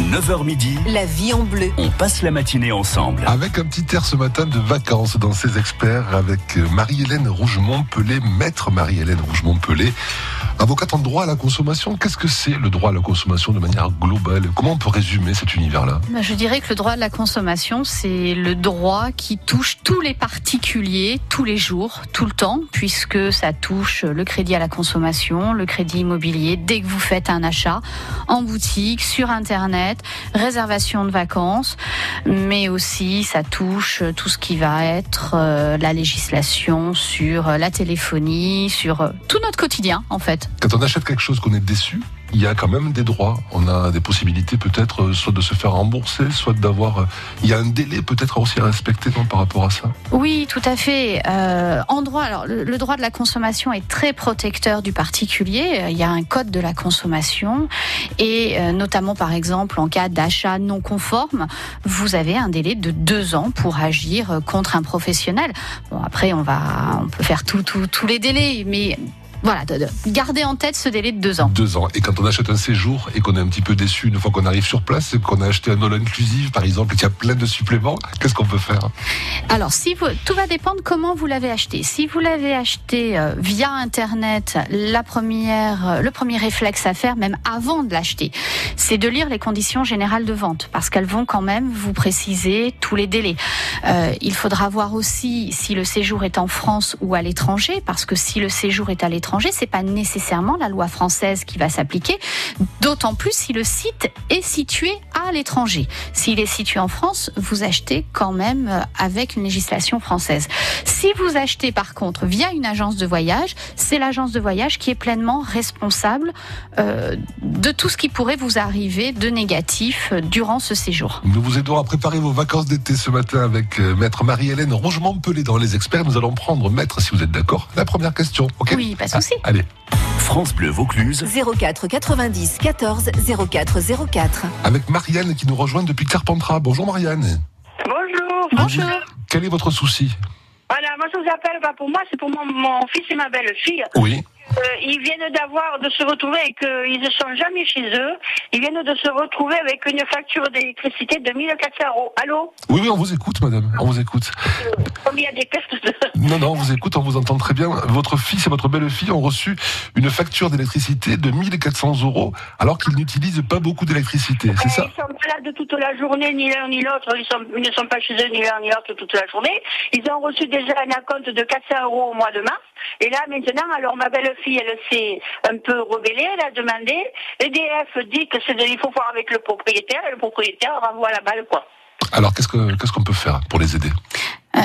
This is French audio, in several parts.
9h midi, La vie en bleu. on passe la matinée ensemble. Avec un petit air ce matin de vacances dans ses experts avec Marie-Hélène Rougemont-Pelé, maître Marie-Hélène Rougemont-Pelé, avocate en droit à la consommation. Qu'est-ce que c'est le droit à la consommation de manière globale? Comment on peut résumer cet univers-là? Bah, Je dirais que le droit de la consommation, c'est le droit qui touche tous les particuliers, tous les jours, tout le temps, puisque ça touche le crédit à la consommation, le crédit immobilier, dès que vous faites un achat, en boutique, sur Internet, réservation de vacances, mais aussi ça touche tout ce qui va être euh, la législation sur euh, la téléphonie, sur euh, tout notre quotidien, en fait. Quand on achète quelque chose qu'on est déçu, il y a quand même des droits. On a des possibilités peut-être euh, soit de se faire rembourser, soit d'avoir... euh, Il y a un délai peut-être aussi à respecter par rapport à ça? Oui, tout à fait. Euh, en droit, alors le, droit de la consommation est très protecteur du particulier. Il y a un code de la consommation et notamment par exemple en cas d'achat non conforme, vous avez un délai de deux ans pour agir contre un professionnel. Bon, après on va, on peut faire tous les délais, mais voilà, de, de garder en tête ce délai de deux ans. Deux ans. Et quand on achète un séjour et qu'on est un petit peu déçu une fois qu'on arrive sur place, et qu'on a acheté un all inclusive par exemple, et qu'il y a plein de suppléments, qu'est-ce qu'on peut faire? Alors, si vous, tout va dépendre comment vous l'avez acheté. Si vous l'avez acheté euh, via Internet, la première, euh, le premier réflexe à faire, même avant de l'acheter, c'est de lire les conditions générales de vente, parce qu'elles vont quand même vous préciser tous les délais. Euh, il faudra voir aussi si le séjour est en France ou à l'étranger, parce que si le séjour est à l'étranger, c'est pas nécessairement la loi française qui va s'appliquer, d'autant plus si le site est situé à l'étranger. S'il est situé en France, vous achetez quand même euh, avec une législation française. Si vous achetez par contre via une agence de voyage, c'est l'agence de voyage qui est pleinement responsable euh, de tout ce qui pourrait vous arriver de négatif euh, durant ce séjour. Nous vous aidons à préparer vos vacances d'été ce matin avec euh, maître Marie-Hélène Rougemont-Pelé dans Les Experts. Nous allons prendre, maître, si vous êtes d'accord, la première question. ok? Oui, pas de souci. Ah, Allez, France Bleu Vaucluse, 04 90 14 04 04. avec Marianne qui nous rejoint depuis Carpentras. Bonjour Marianne. Bonjour. Bonjour. Quel est votre souci? Voilà, moi je vous appelle pas pour moi, c'est pour mon, mon fils et ma belle-fille. Oui. Euh, ils viennent d'avoir, de se retrouver et qu'ils ne sont jamais chez eux. Ils viennent de se retrouver avec une facture d'électricité de 1400 euros. Allô Oui, oui, on vous écoute, madame. On vous écoute. Comme il y a des pertes de... Non, non, on vous écoute, on vous entend très bien. Votre fils et votre belle-fille ont reçu une facture d'électricité de 1400 euros alors qu'ils n'utilisent pas beaucoup d'électricité, c'est ça Ils sont malades toute la journée, ni l'un ni l'autre. Ils, sont- ils ne sont pas chez eux, ni l'un ni l'autre toute la journée. Ils ont reçu déjà un acompte de 400 euros au mois de mars. Et là, maintenant, alors ma belle-fille, elle s'est un peu rebellée, elle a demandé. EDF dit que c'est de, faut voir avec le propriétaire, et le propriétaire renvoie la balle, quoi. Alors qu'est-ce que qu'est-ce qu'on peut faire pour les aider?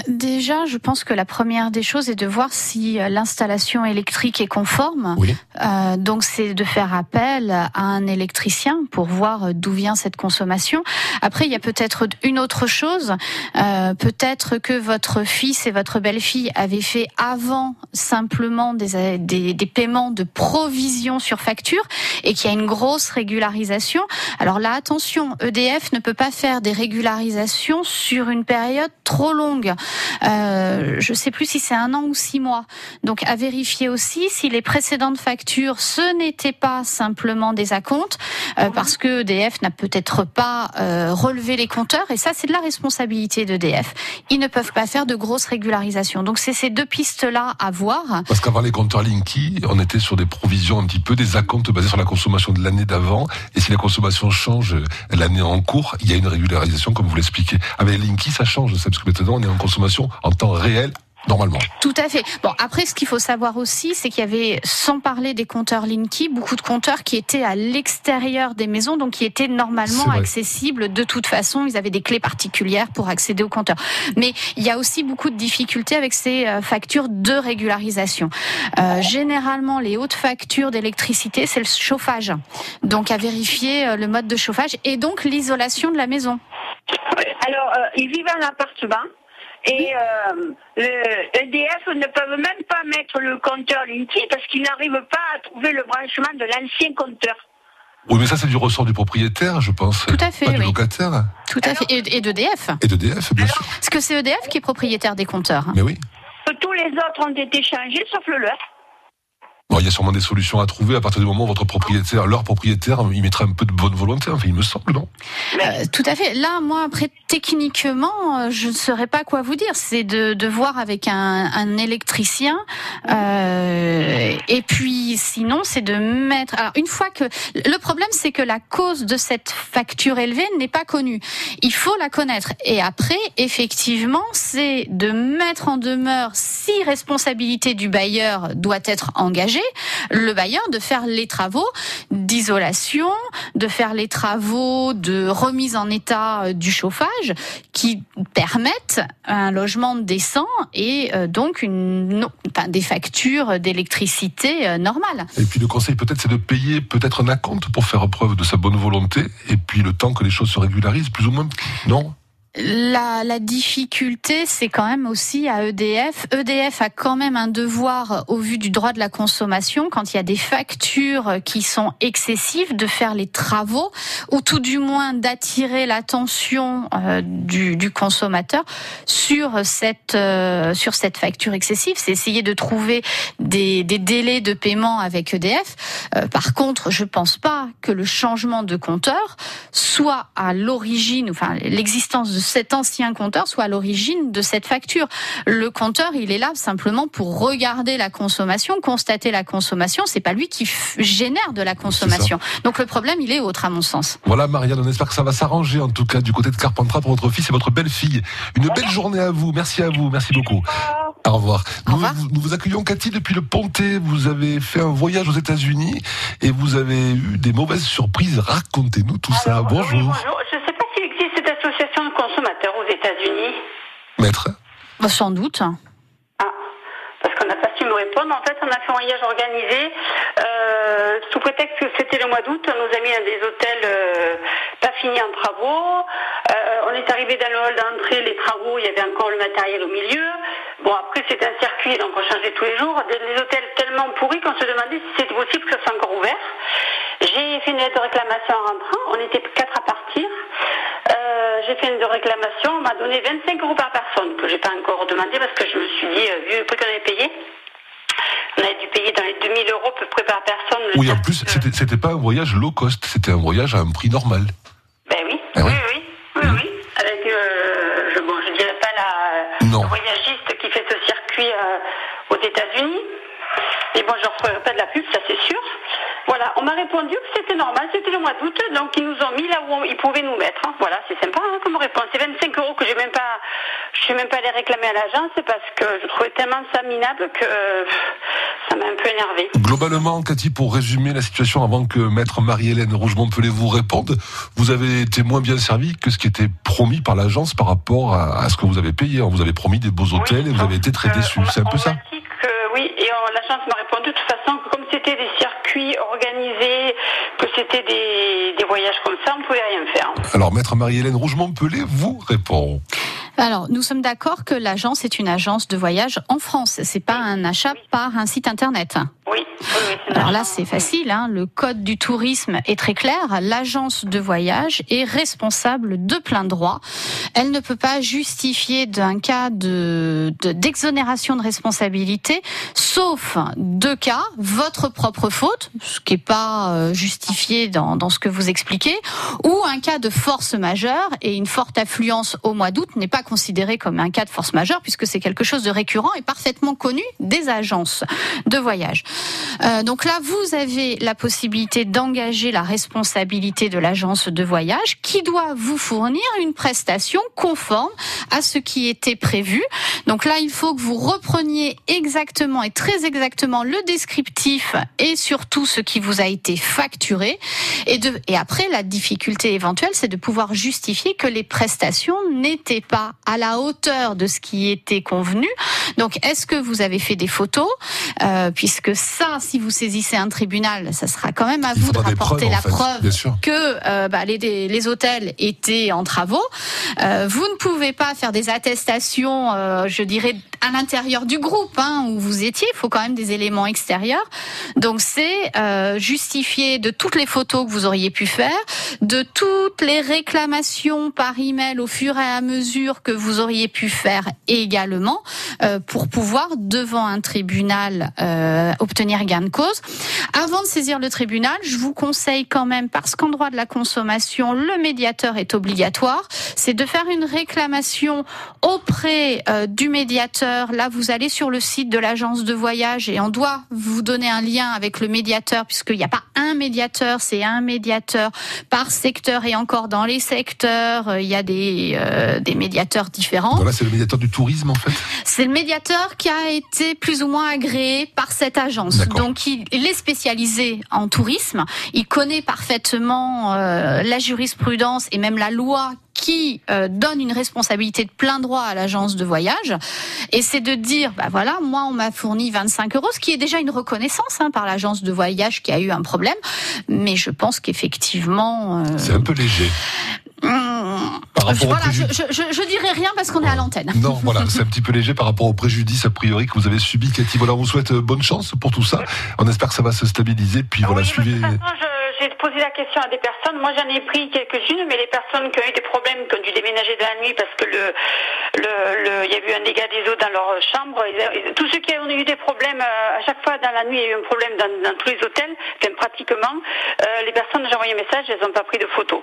Déjà, je pense que la première des choses est de voir si euh, l'installation électrique est conforme. Oui. Euh, donc, c'est de faire appel à un électricien pour voir euh, d'où vient cette consommation. Après, il y a peut-être une autre chose. Euh, peut-être que votre fils et votre belle-fille avaient fait avant simplement des, des, des paiements de provision sur facture et qu'il y a une grosse régularisation. Alors là, attention, EDF ne peut pas faire des régularisations sur une période trop longue. Euh, je sais plus si c'est un an ou six mois. Donc à vérifier aussi si les précédentes factures, ce n'était pas simplement des acomptes, euh, parce que EDF n'a peut-être pas euh, relevé les compteurs, et ça c'est de la responsabilité d'EDF. Ils ne peuvent pas faire de grosses régularisations. Donc c'est ces deux pistes-là à voir. Parce qu'avant les compteurs Linky, on était sur des provisions un petit peu, des acomptes basés sur la consommation de l'année d'avant. Et si la consommation change l'année en cours, il y a une régularisation, comme vous l'expliquez. Avec Linky, ça change, ça, parce que maintenant, on est en consommation en temps réel, normalement. Tout à fait. Bon, après, ce qu'il faut savoir aussi, c'est qu'il y avait, sans parler des compteurs Linky, beaucoup de compteurs qui étaient à l'extérieur des maisons, donc qui étaient normalement accessibles de toute façon. Ils avaient des clés particulières pour accéder aux compteurs. Mais il y a aussi beaucoup de difficultés avec ces euh, factures de régularisation. Euh, généralement, les hautes factures d'électricité, c'est le chauffage. Donc, à vérifier euh, le mode de chauffage et donc l'isolation de la maison. Alors, euh, ils vivent en appartement. Et euh, le EDF ne peuvent même pas mettre le compteur Linky parce qu'ils n'arrivent pas à trouver le branchement de l'ancien compteur. Oui, mais ça, c'est du ressort du propriétaire, je pense. Tout à fait, Pas du locataire. Tout à fait. Et, et d'EDF. Et d'EDF, bien sûr. Parce que c'est EDF qui est propriétaire des compteurs. Mais oui. Tous les autres ont été changés sauf le leur. Bon, il y a sûrement des solutions à trouver à partir du moment où votre propriétaire, leur propriétaire, il mettra un peu de bonne volonté. Enfin, il me semble, non? Euh, tout à fait. Là, moi, après, techniquement, euh, je ne saurais pas quoi vous dire. C'est de, de voir avec un, un électricien. euh, et puis, sinon, c'est de mettre. Alors, une fois que le problème, c'est que la cause de cette facture élevée n'est pas connue. Il faut la connaître. Et après, effectivement, c'est de mettre en demeure, si responsabilité du bailleur doit être engagée, le bailleur de faire les travaux d'isolation, de faire les travaux de remise en état euh, du chauffage qui permettent un logement décent et euh, donc une, des factures d'électricité euh, normales. Et puis le conseil peut-être, c'est de payer peut-être un acompte pour faire preuve de sa bonne volonté. Et puis le temps que les choses se régularisent, plus ou moins, non? La, la difficulté, c'est quand même aussi à EDF. EDF a quand même un devoir, au vu du droit de la consommation, quand il y a des factures qui sont excessives, de faire les travaux, ou tout du moins d'attirer l'attention euh, du, du consommateur sur cette euh, sur cette facture excessive. C'est essayer de trouver des, des délais de paiement avec EDF. Euh, par contre, je pense pas que le changement de compteur soit à l'origine, enfin l'existence de cet ancien compteur soit à l'origine de cette facture. Le compteur, il est là simplement pour regarder la consommation, constater la consommation. C'est pas lui qui génère de la consommation. Donc le problème, il est autre à mon sens. Voilà Marianne, on espère que ça va s'arranger en tout cas du côté de Carpentras pour votre fils et votre belle-fille. Une belle journée à vous, merci à vous, merci beaucoup. Au revoir. Au Nous, revoir. vous- nous vous accueillons Cathy depuis le Pontet. Vous avez fait un voyage aux États-Unis et vous avez eu des mauvaises surprises. Racontez-nous tout ça. Bonjour, oui, bonjour. Cette association de consommateurs aux États-Unis. maître. Bah, Sans doute. Ah, parce qu'on n'a pas su me répondre. En fait, on a fait un voyage organisé euh, sous prétexte que c'était le mois d'août. On nous a mis à des hôtels euh, pas finis en travaux. Euh, on est arrivé dans le hall d'entrée, les travaux, il y avait encore le matériel au milieu. Bon, après, c'est un circuit, donc on changeait tous les jours. Des, hôtels tellement pourris qu'on se demandait si c'était possible que ça soit encore ouvert. J'ai fait une lettre de réclamation en rentrant. On était quatre j'ai fait une réclamation. On m'a donné 25 euros par personne, que j'ai pas encore demandé parce que je me suis dit, euh, vu le prix qu'on avait payé, on avait dû payer dans les 2000 euros à peu près par personne. Oui, en plus, c'était c'était pas un voyage low cost, c'était un voyage à un prix normal. Ben oui, Ah oui, oui. oui, oui, oui. Avec, euh, je, bon, je dirais pas la Non. voyagiste qui fait ce circuit euh, aux États-Unis. Et bon, je ne referai pas de la pub, ça c'est sûr. Voilà, on m'a répondu que c'était normal, c'était le mois d'août, donc ils nous ont mis là où on- ils pouvaient nous mettre. hein. Voilà, c'est sympa hein, comme réponse. C'est 25 euros que j'ai même pas, je suis même pas allée réclamer à l'agence parce que je trouvais tellement ça minable que euh, ça m'a un peu énervé. Globalement, Cathy, pour résumer la situation avant que maître Marie-Hélène Rougemont-Pelé vous réponde, vous avez été moins bien servi que ce qui était promis par l'agence par rapport à, à ce que vous avez payé. On vous avait promis des beaux hôtels et vous avez été très que déçus. on- C'est un peu ça que oui, et l'agence m'a répondu de toute façon que comme c'était des circuits organisés, que c'était des, des voyages comme ça, on pouvait rien faire. Alors, maître Marie-Hélène Rougemont-Pelé vous répond. Alors, nous sommes d'accord que l'agence est une agence de voyage en France. C'est pas un achat par un site internet. Alors là, c'est facile. Hein. Le code du tourisme est très clair. L'agence de voyage est responsable de plein droit. Elle ne peut pas justifier d'un cas de de- d'exonération de, responsabilité, sauf deux cas votre propre faute, ce qui n'est pas euh, justifié dans, dans ce que vous expliquez, ou un cas de force majeure et une forte affluence au mois d'août n'est pas considéré comme un cas de force majeure puisque c'est quelque chose de récurrent et parfaitement connu des agences de voyage. Euh, donc là, vous avez la possibilité d'engager la responsabilité de l'agence de voyage qui doit vous fournir une prestation conforme à ce qui était prévu. Donc là, il faut que vous repreniez exactement et très exactement le descriptif et surtout ce qui vous a été facturé. Et, de, et après, la difficulté éventuelle, c'est de pouvoir justifier que les prestations n'étaient pas à la hauteur de ce qui était convenu. Donc, est-ce que vous avez fait des photos? Euh, Puisque ça, si vous saisissez un tribunal, ça sera quand même à Il vous de rapporter preuves, la fait, preuve que euh, bah, les, les hôtels étaient en travaux. Euh, vous ne pouvez pas faire des attestations, euh, je dirais, à l'intérieur du groupe hein, où vous étiez. Il faut quand même des éléments extérieurs. Donc c'est euh, justifier de toutes les photos que vous auriez pu faire, de toutes les réclamations par email au fur et à mesure que vous auriez pu faire également euh, pour pouvoir devant un tribunal euh, obtenir gain de cause. Avant de saisir le tribunal, je vous conseille quand même, parce qu'en droit de la consommation, le médiateur est obligatoire, c'est de faire une réclamation auprès euh, du médiateur. Là, vous allez sur le site de l'agence de voyage et on doit vous donner un lien avec le médiateur, puisqu'il n'y a pas un médiateur, c'est un médiateur par secteur et encore dans les secteurs, euh, il y a des, euh, des médiateurs différents. Voilà, c'est le médiateur du tourisme en fait. C'est le médiateur qui a été plus ou moins agréé par cette agence. Donc il, il est spécialisé en tourisme. Il connaît parfaitement euh, la jurisprudence et même la loi qui euh, donne une responsabilité de plein droit à l'agence de voyage. Et c'est de dire, bah voilà, moi on m'a fourni 25 euros, ce qui est déjà une reconnaissance hein, par l'agence de voyage qui a eu un problème. Mais je pense qu'effectivement... euh, C'est un peu léger. hum, Par rapport voilà, je, je, je, je dirais rien parce qu'on est à l'antenne. Non, voilà, c'est un petit peu léger par rapport au préjudice a priori que vous avez subi, Cathy. Voilà, on vous souhaite euh, bonne chance pour tout ça. On espère que ça va se stabiliser. Puis voilà, oui, suivez. J'ai posé la question à des personnes. Moi, j'en ai pris quelques-unes, mais les personnes qui ont eu des problèmes, qui ont dû déménager de la nuit parce que le, le, le- il y a eu un dégât des eaux dans leur chambre. ils- tous ceux qui ont eu des problèmes, euh, à chaque fois dans la nuit, il y a eu un problème dans, dans tous les hôtels, pratiquement. Euh, les personnes, j'ai envoyé un message, elles n'ont pas pris de photos.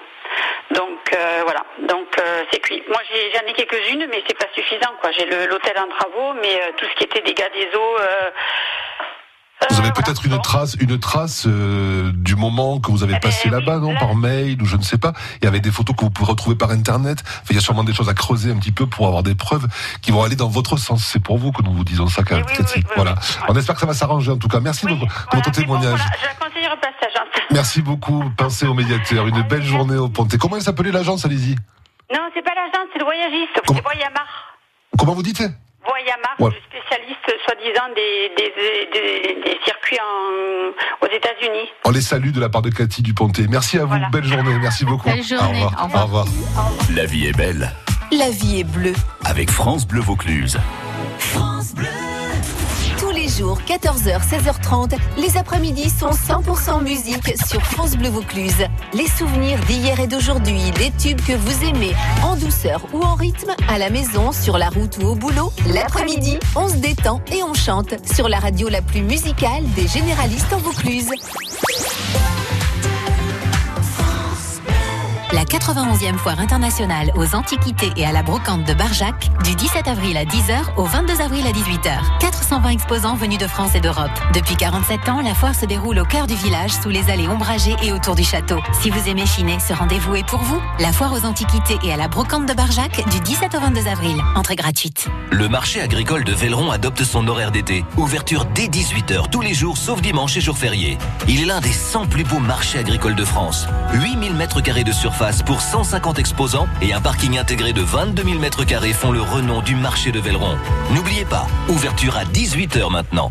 Donc euh, voilà, donc euh, c'est cuit. Moi, j'en ai, quelques-unes, mais c'est pas suffisant. quoi. J'ai l'hôtel en travaux, mais tout ce qui était dégâts des eaux. Vous avez peut-être voilà. une trace, une trace du moment que vous avez Eh ben, passé là-bas, non, par mail ou je ne sais pas. Il y avait des photos que vous pouvez retrouver par internet. Enfin, il y a sûrement des choses à creuser un petit peu pour avoir des preuves qui vont aller dans votre sens. C'est pour vous que nous vous disons ça, Eh Cathy. oui, oui, oui, voilà. On espère que ça va s'arranger en tout cas. Merci de, voilà, votre mais bon, témoignage. voilà, je passage. hein. Merci beaucoup. Pensez au médiateur. Une belle journée au Pontet. Comment elle s'appelait l'agence, allez-y Non, c'est pas l'agence, c'est le voyagiste. Comment- C'est Voyamar. Comment vous dites? Voyamar, Ouais. le spécialiste, soi-disant, des, des, des, des circuits en, aux États-Unis. On les salue de la part de Cathy Dupontet. Merci à vous. Voilà. Belle journée. Merci beaucoup. Belle journée. Au revoir. Au revoir. Au revoir. La vie est belle La vie est bleue. avec France Bleu Vaucluse. Les jours, 14h, 16h30, les après-midi sont 100% musique sur France Bleu Vaucluse. Les souvenirs d'hier et d'aujourd'hui, les tubes que vous aimez, en douceur ou en rythme, à la maison, sur la route ou au boulot. L'après-midi, on se détend et on chante sur la radio la plus musicale des généralistes en Vaucluse. La 91e foire internationale aux antiquités et à la brocante de Barjac, du 17 avril à 10h au 22 avril à 18h. 420 exposants venus de France et d'Europe. Depuis 47 ans, la foire se déroule au cœur du village, sous les allées ombragées et autour du château. Si vous aimez chiner, ce rendez-vous est pour vous. La foire aux antiquités et à la brocante de Barjac, du 17 au 22 avril. Entrée gratuite. Le marché agricole de Velleron adopte son horaire d'été. Ouverture dès 18h tous les jours sauf dimanche et jours fériés. Il est l'un des 100 plus beaux marchés agricoles de France. 8000 mètres carrés de surface pour 150 exposants et un parking intégré de 22 000 mètres carrés font le renom du marché de Velleron. N'oubliez pas, ouverture à 18h maintenant.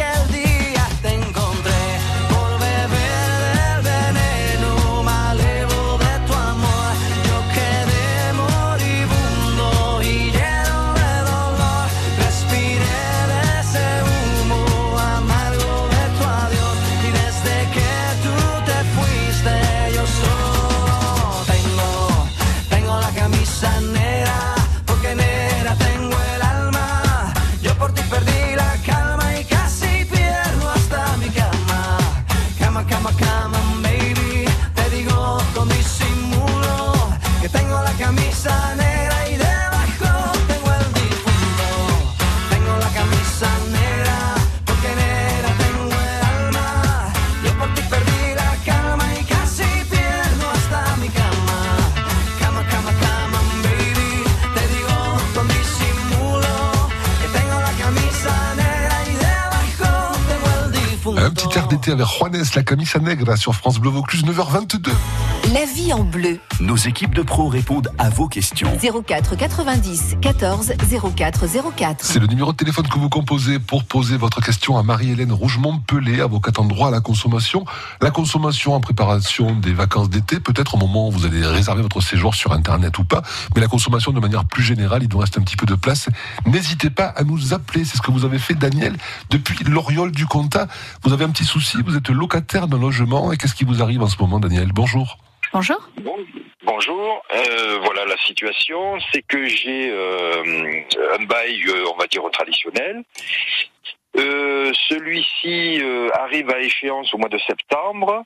avec Juanes, la camisa negra sur France Bleu Vaucluse, 9h22. La vie en bleu. Nos équipes de pros répondent à vos questions. 04 90 14 04 04. C'est le numéro de téléphone que vous composez pour poser votre question à Marie-Hélène Rougemont-Pelé, avocate en droit à la consommation. La consommation en préparation des vacances d'été, peut-être au moment où vous allez réserver votre séjour sur Internet ou pas, mais la consommation de manière plus générale, il nous reste un petit peu de place. N'hésitez pas à nous appeler, c'est ce que vous avez fait Daniel depuis l'Oriole du Comtat. Vous avez un petit souci, vous êtes locataire d'un logement et qu'est-ce qui vous arrive en ce moment Daniel? Bonjour. Bonjour. Bon, bonjour. Euh, voilà la situation, c'est que j'ai euh, un bail, euh, on va dire traditionnel. Euh, Celui-ci euh, arrive à échéance au mois de septembre,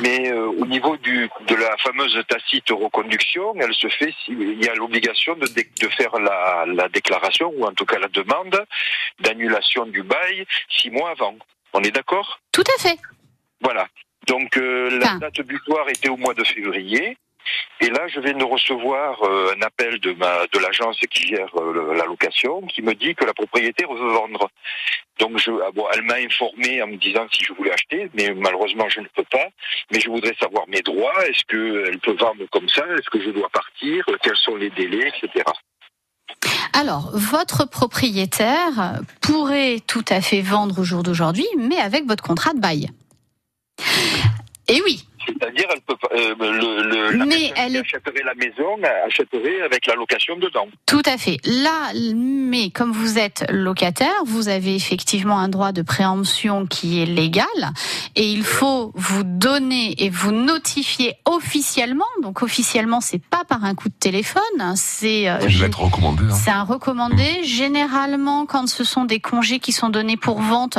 mais euh, au niveau du, de la fameuse tacite reconduction, elle se fait s'il y a l'obligation de, faire la, la déclaration ou en tout cas la demande d'annulation du bail six mois avant. On est d'accord? Tout à fait. Voilà. Donc euh, la date butoir était au mois de février. Et là, je viens de recevoir euh, un appel de ma de l'agence qui gère euh, la location, qui me dit que la propriétaire veut vendre. Donc, je, ah bon, elle m'a informé en me disant si je voulais acheter, mais malheureusement, je ne peux pas. Mais je voudrais savoir mes droits. Est-ce que elle peut vendre comme ça? Est-ce que je dois partir? Quels sont les délais, etc. Alors, votre propriétaire pourrait tout à fait vendre au jour d'aujourd'hui, mais avec votre contrat de bail. Et oui, C'est-à-dire, elle peut pas- euh, le, le, la Mais personne elle qui est- achèterait la maison achèterait avec la location dedans. Tout à fait. Là, mais comme vous êtes locataire, vous avez effectivement un droit de préemption qui est légal et il faut vous donner et vous notifier officiellement. Donc officiellement, c'est pas par un coup de téléphone, hein, c'est euh, C'est une lettre recommandée. hein. c'est un recommandé. Généralement, quand ce sont des congés qui sont donnés pour vente,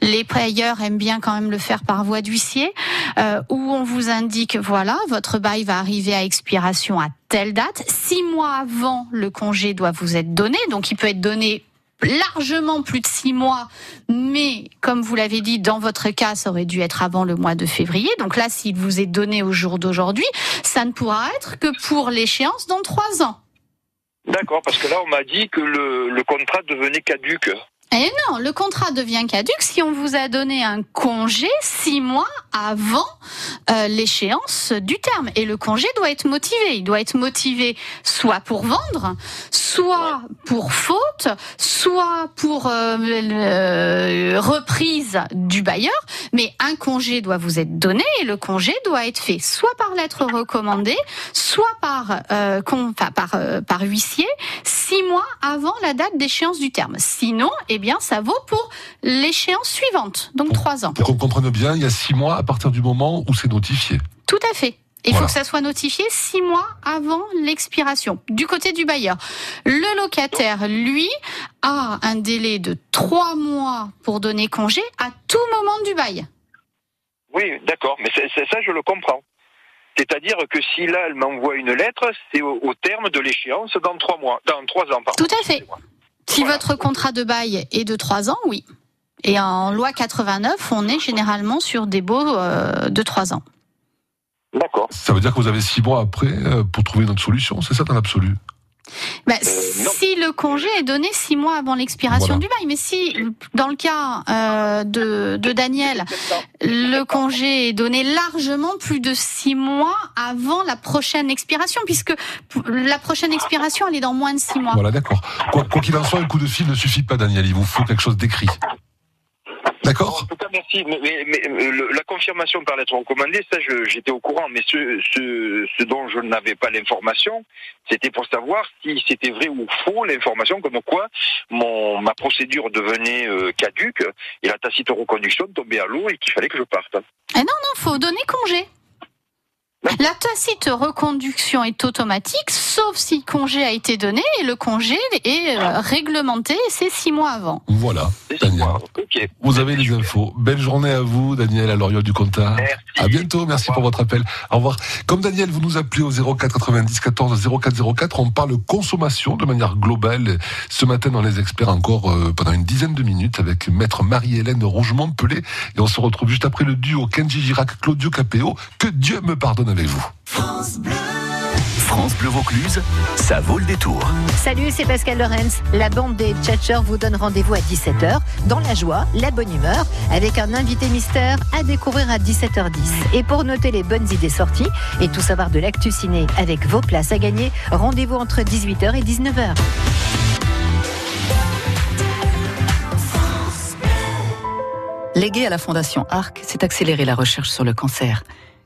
les payeurs aiment bien quand même le faire par voie d'huissier, euh, où on vous indique, voilà, votre bail va arriver à expiration à telle date. Six mois avant, le congé doit vous être donné. Donc, il peut être donné largement plus de six mois, mais comme vous l'avez dit, dans votre cas, ça aurait dû être avant le mois de février. Donc là, s'il vous est donné au jour d'aujourd'hui, ça ne pourra être que pour l'échéance dans trois ans. D'accord, parce que là, on m'a dit que le, contrat devenait caduque. Et non, le contrat devient caduque si on vous a donné un congé six mois avant euh, l'échéance du terme. Et le congé doit être motivé. Il doit être motivé soit pour vendre, soit pour faute, soit pour euh, le- reprise du bailleur. Mais un congé doit vous être donné et le congé doit être fait soit par lettre recommandée, soit par euh, con- par euh, par huissier six mois avant la date d'échéance du terme. Sinon, eh bien, ça vaut pour l'échéance suivante, donc trois ans. Pour qu'on comprenne bien, il y a six mois à partir du moment où c'est notifié. Tout à fait. Il Voilà. faut que ça soit notifié six mois avant l'expiration du côté du bailleur. Le locataire, lui, a un délai de trois mois pour donner congé à tout moment du bail. Oui, d'accord, mais ça, je le comprends. C'est-à-dire que si là, elle m'envoie une lettre, c'est au, au terme de l'échéance dans trois mois, dans trois ans, pardon. Tout à fait. Si Voilà. votre contrat de bail est de trois ans, oui. Et en loi 89, on est généralement sur des baux euh, de trois ans. D'accord. Ça veut dire que vous avez six mois après euh, pour trouver une autre solution, c'est ça dans l'absolu? Bah, Euh, si le congé est donné six mois avant l'expiration Voilà. du bail, mais si dans le cas euh, de, de Daniel, le congé est donné largement plus de six mois avant la prochaine expiration, puisque la prochaine expiration elle est dans moins de six mois. Voilà, d'accord. Quoi quoi qu'il en soit, un coup de fil ne suffit pas, Daniel. Il vous faut quelque chose d'écrit. En D'accord tout cas, merci. Mais, mais- mais, euh, le- la confirmation par lettre recommandée, ça, je- j'étais au courant. Mais ce, ce, ce dont je n'avais pas l'information, c'était pour savoir si c'était vrai ou faux l'information comme quoi mon ma procédure devenait euh, caduque et la tacite reconduction tombait à l'eau et qu'il fallait que je parte. Non, faut donner congé. La tacite reconduction est automatique, sauf si congé a été donné et le congé est euh, réglementé et c'est six mois avant. Voilà, Daniel. Vous avez les infos. Belle journée à vous, Daniel, à Loriot du Comtat. Merci. À bientôt, merci pour votre appel. Au revoir. Comme Daniel, vous nous appelez au 04 90 14 0404. On parle consommation de manière globale. Ce matin, dans les experts, encore euh, pendant une dizaine de minutes avec maître Marie-Hélène Rougemont-Pelé. Et on se retrouve juste après le duo Kenji Girac, Claudio Capéo. Que Dieu me pardonne avec vous. France Bleu Vaucluse, ça vaut le détour. Salut, c'est Pascal Lorenz. La bande des Tchatchers vous donne rendez-vous à 17h dans la joie, la bonne humeur, avec un invité mystère à découvrir à 17h10. Et pour noter les bonnes idées sorties et tout savoir de l'actu ciné avec vos places à gagner, rendez-vous entre 18h et 19h. Légué à la Fondation ARC, c'est accélérer la recherche sur le cancer.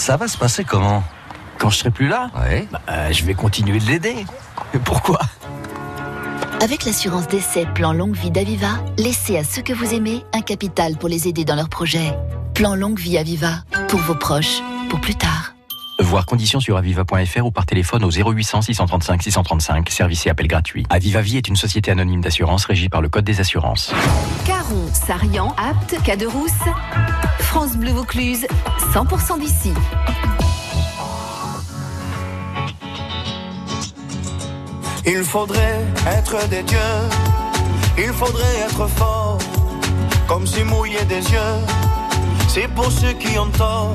ça va se passer comment Quand je serai plus là, Ouais. bah, je vais continuer de l'aider. Pourquoi? Avec l'assurance d'essai Plan Longue Vie d'Aviva, laissez à ceux que vous aimez un capital pour les aider dans leurs projets. Plan Longue Vie Aviva, pour vos proches, pour plus tard. Voir conditions sur aviva.fr ou par téléphone au 0800 635 635, service et appel gratuit. Aviva Vie est une société anonyme d'assurance régie par le Code des assurances. Caron, Sarian, Apt, Caderousse. France Bleu Vaucluse, 100% d'ici. Il faudrait être des dieux, il faudrait être fort, comme si mouiller des yeux, c'est pour ceux qui ont tort.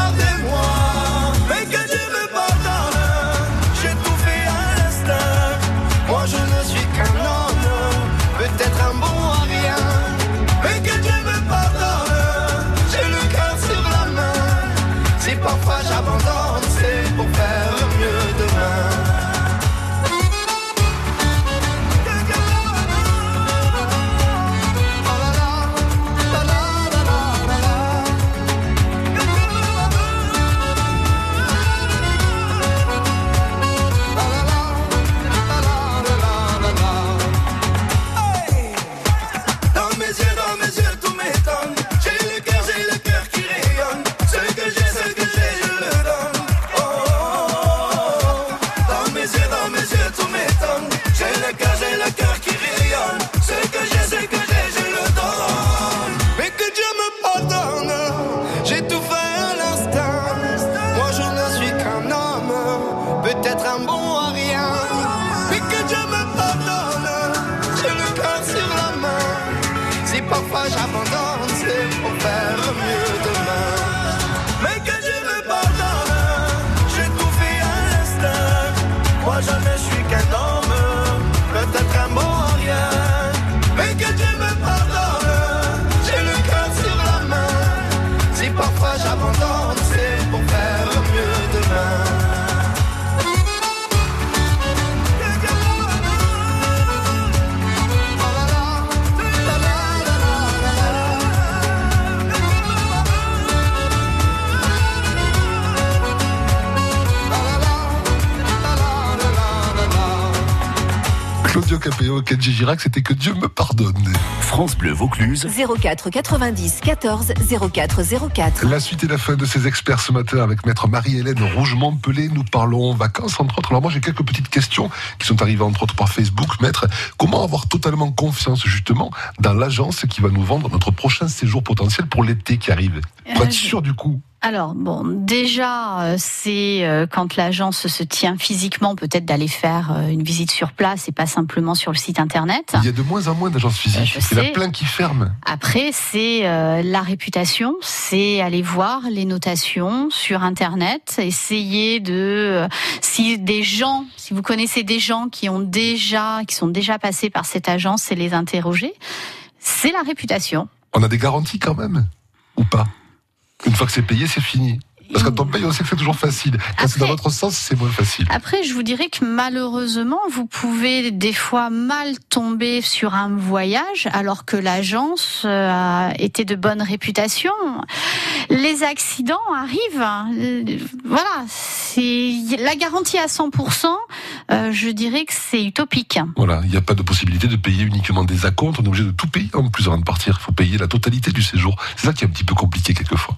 Capéo, Kenji Girac, c'était que Dieu me pardonne. France Bleu Vaucluse. 04 90 14 04 04. La suite et la fin de ces experts ce matin avec maître Marie-Hélène Rougemont-Pelé. Nous parlons vacances, entre autres. Alors moi, j'ai quelques petites questions qui sont arrivées, entre autres, par Facebook. Maître, comment avoir totalement confiance, justement, dans l'agence qui va nous vendre notre prochain séjour potentiel pour l'été qui arrive? Pour Euh, être sûr, du coup. Alors bon, déjà, euh, c'est euh, quand l'agence se tient physiquement, peut-être d'aller faire euh, une visite sur place et pas simplement sur le site internet. Il y a de moins en moins d'agences physiques. Il y en a plein qui ferment. Après, c'est la réputation, c'est aller voir les notations sur Internet, essayer de, si des gens, si vous connaissez des gens qui ont déjà, qui sont déjà passés par cette agence, c'est les interroger. C'est la réputation. On a des garanties quand même Ou pas? Une fois que c'est payé, c'est fini. Parce que quand on paye, on sait que c'est toujours facile. Quand c'est dans votre sens, c'est moins facile. Après, je vous dirais que malheureusement, vous pouvez des fois mal tomber sur un voyage alors que l'agence euh, a été de bonne réputation. Les accidents arrivent. Euh, Voilà, c'est la garantie à 100%. euh, je dirais que c'est utopique. Voilà, il n'y a pas de possibilité de payer uniquement des acomptes. On est obligé de tout payer en plus avant de partir. Il faut payer la totalité du séjour. C'est ça qui est un petit peu compliqué quelquefois.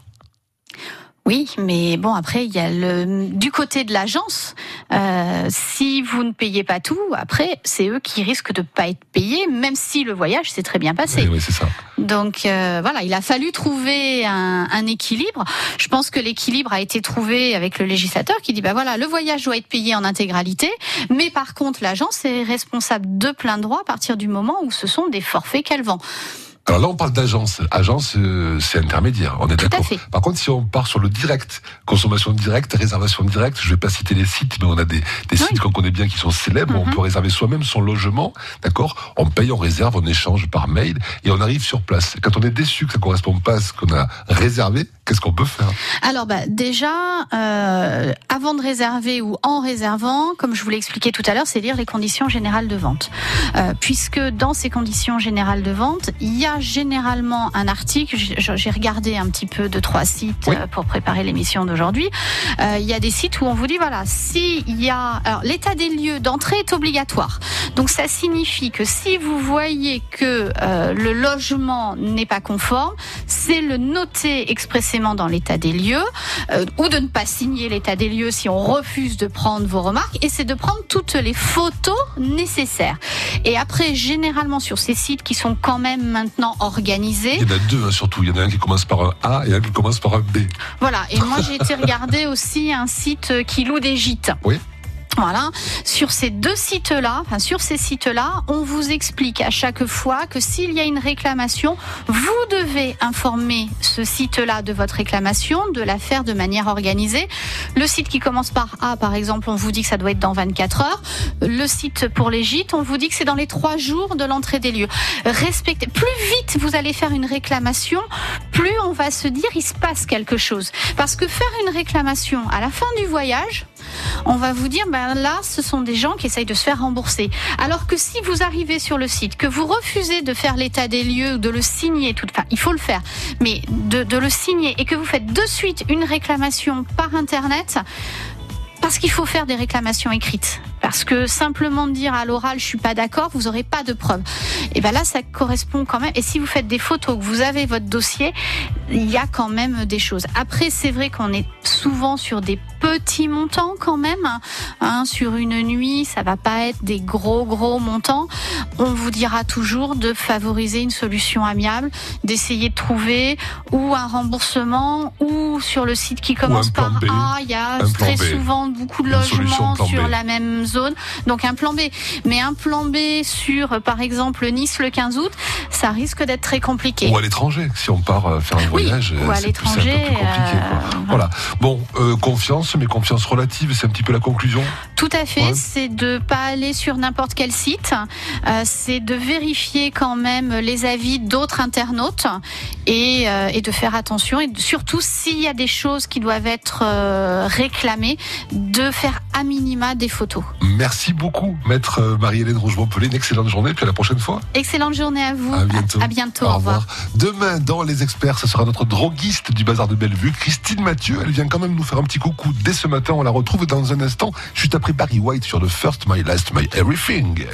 Oui, mais bon, après, il y a le du côté de l'agence. euh, si vous ne payez pas tout, après, c'est eux qui risquent de pas être payés, même si le voyage s'est très bien passé. Oui, oui, c'est ça. Donc euh, voilà, il a fallu trouver un, un équilibre. Je pense que l'équilibre a été trouvé avec le législateur qui dit bah voilà, le voyage doit être payé en intégralité, mais par contre l'agence est responsable de plein droit à partir du moment où ce sont des forfaits qu'elle vend. Alors là, on parle d'agence. Agence, euh, c'est intermédiaire. On est d'accord. Par contre, si on part sur le direct, consommation directe, réservation directe, je vais pas citer les sites, mais on a des, des sites qu'on connaît bien qui sont célèbres. Mhm. On peut réserver soi-même son logement. D'accord On paye, on réserve, on échange par mail et on arrive sur place. Quand on est déçu que ça correspond pas à ce qu'on a réservé, qu'est-ce qu'on peut faire? Alors bah, déjà, euh, avant de réserver ou en réservant, comme je vous l'ai expliqué tout à l'heure, c'est lire les conditions générales de vente. Euh, puisque dans ces conditions générales de vente, il y a généralement un article, j'ai regardé un petit peu de trois sites euh, pour préparer l'émission d'aujourd'hui, Euh, il y a des sites où on vous dit, voilà, s'il y a... Alors l'état des lieux d'entrée est obligatoire. Donc ça signifie que si vous voyez que euh, le logement n'est pas conforme, c'est le noter expressément dans l'état des lieux euh, ou de ne pas signer l'état des lieux si on refuse de prendre vos remarques et c'est de prendre toutes les photos nécessaires. Et après, généralement sur ces sites qui sont quand même maintenant organisés, Il y en a deux hein, surtout. Il y en a un qui commence par un A et un qui commence par un B. voilà. Et moi, j'ai été regarder aussi un site qui loue des gîtes. Oui. Voilà. Sur ces deux sites-là, enfin, sur ces sites-là, on vous explique à chaque fois que s'il y a une réclamation, vous devez informer ce site-là de votre réclamation, de la faire de manière organisée. Le site qui commence par A, par exemple, on vous dit que ça doit être dans 24 heures. Le site pour les gîtes, on vous dit que c'est dans les trois jours de l'entrée des lieux. Respectez. Plus vite vous allez faire une réclamation, plus on va se dire il se passe quelque chose. Parce que faire une réclamation à la fin du voyage, on va vous dire, ben là, ce sont des gens qui essayent de se faire rembourser. Alors que si vous arrivez sur le site, que vous refusez de faire l'état des lieux, de le signer, tout, enfin, il faut le faire, mais de, de le signer et que vous faites de suite une réclamation par Internet, parce qu'il faut faire des réclamations écrites. Parce que simplement dire à l'oral je suis pas d'accord, vous aurez pas de preuves. Et ben là ça correspond quand même. Et si vous faites des photos, que vous avez votre dossier, il y a quand même des choses. Après c'est vrai qu'on est souvent sur des petits montants quand même. Hein, sur une nuit, ça va pas être des gros gros montants. On vous dira toujours de favoriser une solution amiable, d'essayer de trouver ou un remboursement ou sur le site qui commence par. A, il y a très souvent beaucoup de logements sur la même zone. Donc un plan B. Mais un plan B sur, par exemple, Nice le 15 août, ça risque d'être très compliqué. Ou à l'étranger, si on part euh, faire un Oui, voyage, ou euh, à peu plus l'étranger, euh, Voilà. Bon, euh, confiance, mais confiance relative, c'est un petit peu la conclusion. Tout à fait, Ouais. c'est de pas aller sur n'importe quel site, euh, c'est de vérifier quand même les avis d'autres internautes et, euh, et de faire attention et surtout s'il y a des choses qui doivent être euh, réclamées, de faire à minima des photos. Merci beaucoup, maître euh, Marie-Hélène Rougemont-Pelé. Une excellente journée, puis à la prochaine fois. Excellente journée à vous. À bientôt. À, à bientôt. Au revoir. Demain, dans Les Experts, ce sera notre droguiste du bazar de Bellevue, Christine Mathieu. Elle vient quand même nous faire un petit coucou dès ce matin. On la retrouve dans un instant, juste après Barry White sur le First, My Last, My Everything.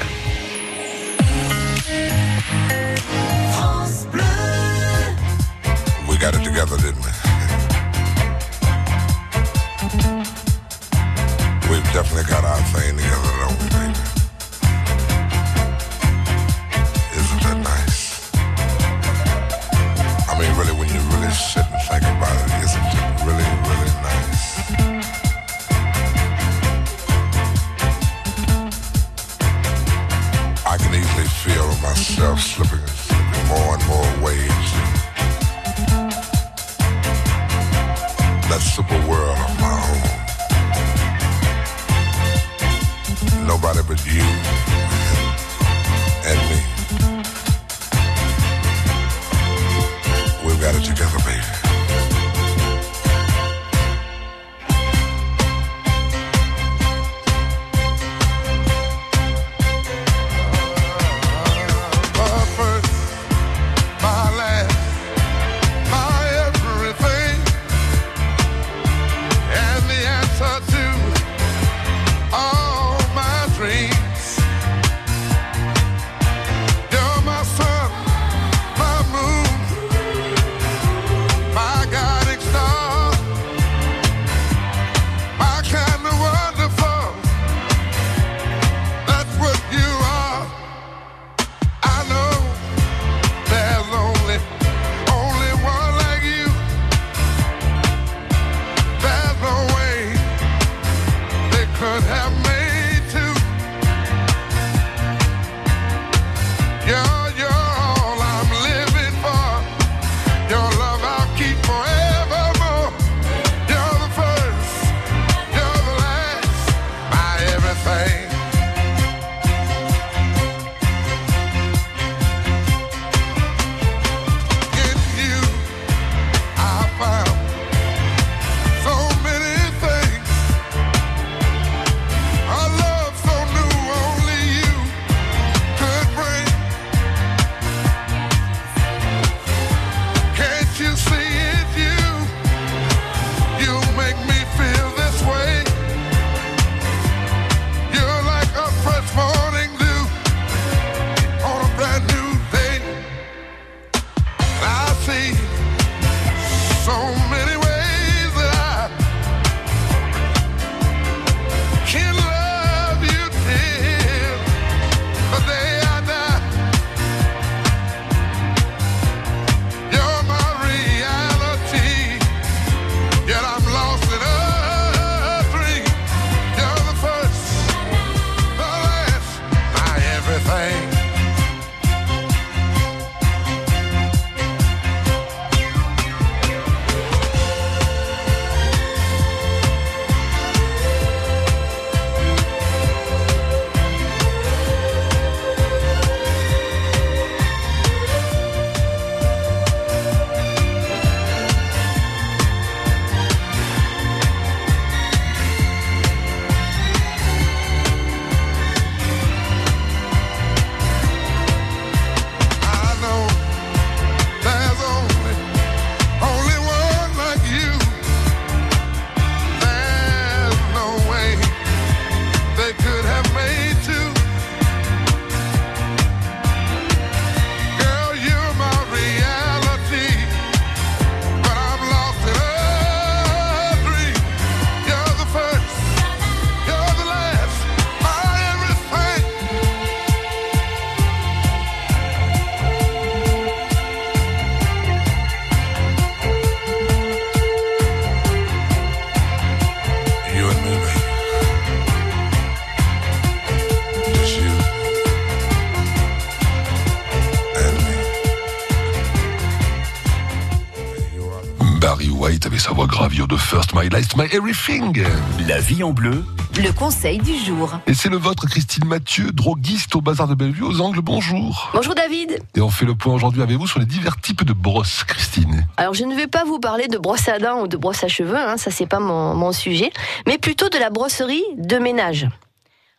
The first, my last, my everything. La vie en bleu. Le conseil du jour. Et c'est le vôtre, Christine Mathieu, droguiste au bazar de Bellevue aux Angles. Bonjour. Bonjour David. Et on fait le point aujourd'hui avec vous sur les divers types de brosses, Christine. Alors je ne vais pas vous parler de brosse à dents ou de brosse à cheveux, hein, ça c'est pas mon, mon sujet, mais plutôt de la brosserie de ménage.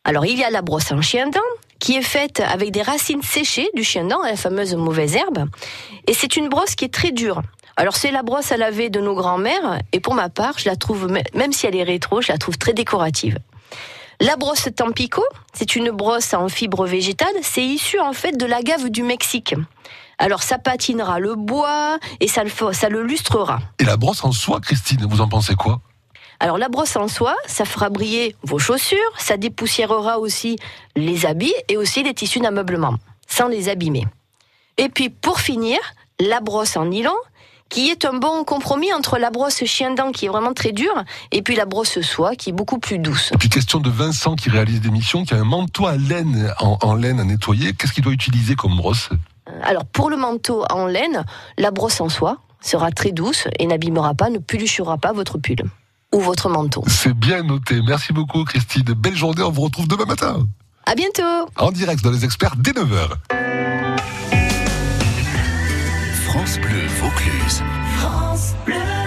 Alors il y a la brosse en chien dent qui est faite avec des racines séchées du chien dent, la fameuse mauvaise herbe, et c'est une brosse qui est très dure. Alors c'est la brosse à laver de nos grands-mères, et pour ma part, je la trouve, même si elle est rétro, je la trouve très décorative. La brosse Tampico, c'est une brosse en fibre végétale, c'est issu en fait de l'agave du Mexique. Alors ça patinera le bois et ça le, ça le lustrera. Et la brosse en soie, Christine, vous en pensez quoi? Alors la brosse en soie, ça fera briller vos chaussures, ça dépoussiérera aussi les habits et aussi les tissus d'ameublement, sans les abîmer. Et puis pour finir, la brosse en nylon, qui est un bon compromis entre la brosse chien dent qui est vraiment très dure et puis la brosse soie qui est beaucoup plus douce. Et puis question de Vincent qui réalise des missions, qui a un manteau à laine en, en laine à nettoyer. Qu'est-ce qu'il doit utiliser comme brosse? Alors pour le manteau en laine, la brosse en soie sera très douce et n'abîmera pas, ne peluchera pas votre pull ou votre manteau. C'est bien noté. Merci beaucoup, Christine. Belle journée. On vous retrouve demain matin. À bientôt. En direct dans les experts dès 9h. France Bleu Vaucluse. France Bleu.